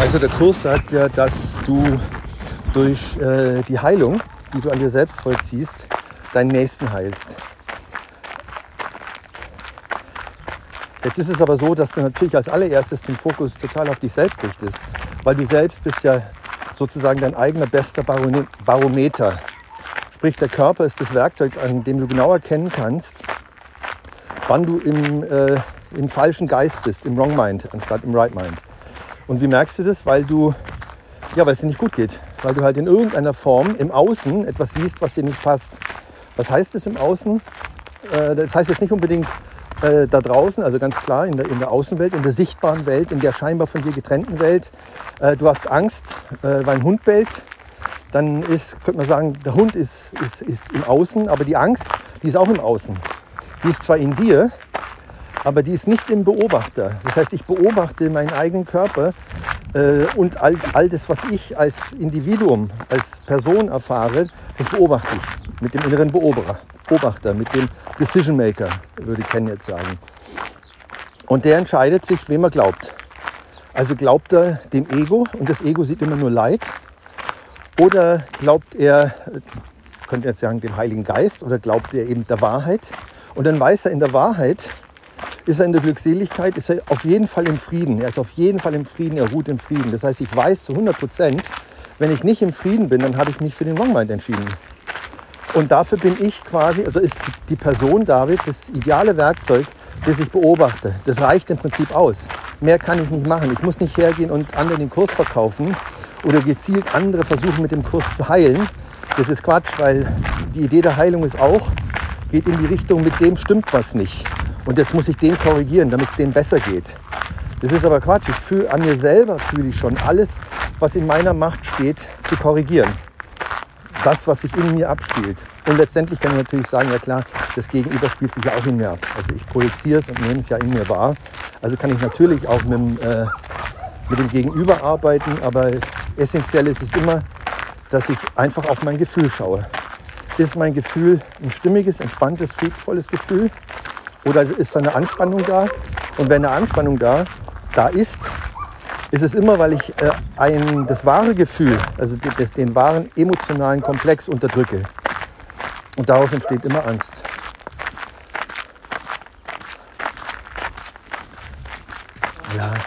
Also der Kurs sagt ja, dass du durch äh, die Heilung, die du an dir selbst vollziehst, deinen Nächsten heilst. Jetzt ist es aber so, dass du natürlich als allererstes den Fokus total auf dich selbst richtest, weil du selbst bist ja sozusagen dein eigener bester Barometer. Sprich, der Körper ist das Werkzeug, an dem du genau erkennen kannst, wann du im, äh, im falschen Geist bist, im Wrong Mind anstatt im Right Mind. Und wie merkst du das? Weil du, ja, weil es dir nicht gut geht. Weil du halt in irgendeiner Form im Außen etwas siehst, was dir nicht passt. Was heißt es im Außen? Äh, das heißt jetzt nicht unbedingt, äh, da draußen, also ganz klar in der, in der Außenwelt, in der sichtbaren Welt, in der scheinbar von dir getrennten Welt. Äh, du hast Angst, weil ein Hund bellt. Dann ist, könnte man sagen, der Hund ist, ist, ist im Außen, aber die Angst, die ist auch im Außen. Die ist zwar in dir, aber die ist nicht im Beobachter. Das heißt, ich beobachte meinen eigenen Körper äh, und all, all das, was ich als Individuum, als Person erfahre, das beobachte ich mit dem inneren Beobachter. Beobachter, mit dem Decision Maker, würde Ken jetzt sagen. Und der entscheidet sich, wem er glaubt. Also glaubt er dem Ego und das Ego sieht immer nur Leid. Oder glaubt er, könnte jetzt sagen, dem Heiligen Geist oder glaubt er eben der Wahrheit. Und dann weiß er in der Wahrheit, ist er in der Glückseligkeit, ist er auf jeden Fall im Frieden. Er ist auf jeden Fall im Frieden, er ruht im Frieden. Das heißt, ich weiß zu 100 Prozent, wenn ich nicht im Frieden bin, dann habe ich mich für den Wrong Mind entschieden. Und dafür bin ich quasi, also ist die Person David das ideale Werkzeug, das ich beobachte. Das reicht im Prinzip aus. Mehr kann ich nicht machen. Ich muss nicht hergehen und anderen den Kurs verkaufen oder gezielt andere versuchen mit dem Kurs zu heilen. Das ist Quatsch, weil die Idee der Heilung ist auch, geht in die Richtung, mit dem stimmt was nicht. Und jetzt muss ich den korrigieren, damit es dem besser geht. Das ist aber Quatsch. Ich fühle an mir selber fühle ich schon alles, was in meiner Macht steht, zu korrigieren das, was sich in mir abspielt. Und letztendlich kann ich natürlich sagen, ja klar, das Gegenüber spielt sich ja auch in mir ab. Also ich projiziere es und nehme es ja in mir wahr. Also kann ich natürlich auch mit dem, äh, mit dem Gegenüber arbeiten, aber essentiell ist es immer, dass ich einfach auf mein Gefühl schaue. Ist mein Gefühl ein stimmiges, entspanntes, friedvolles Gefühl? Oder ist da eine Anspannung da? Und wenn eine Anspannung da, da ist, ist es immer, weil ich äh, ein, das wahre Gefühl, also das, den wahren emotionalen Komplex unterdrücke. Und daraus entsteht immer Angst. Ja,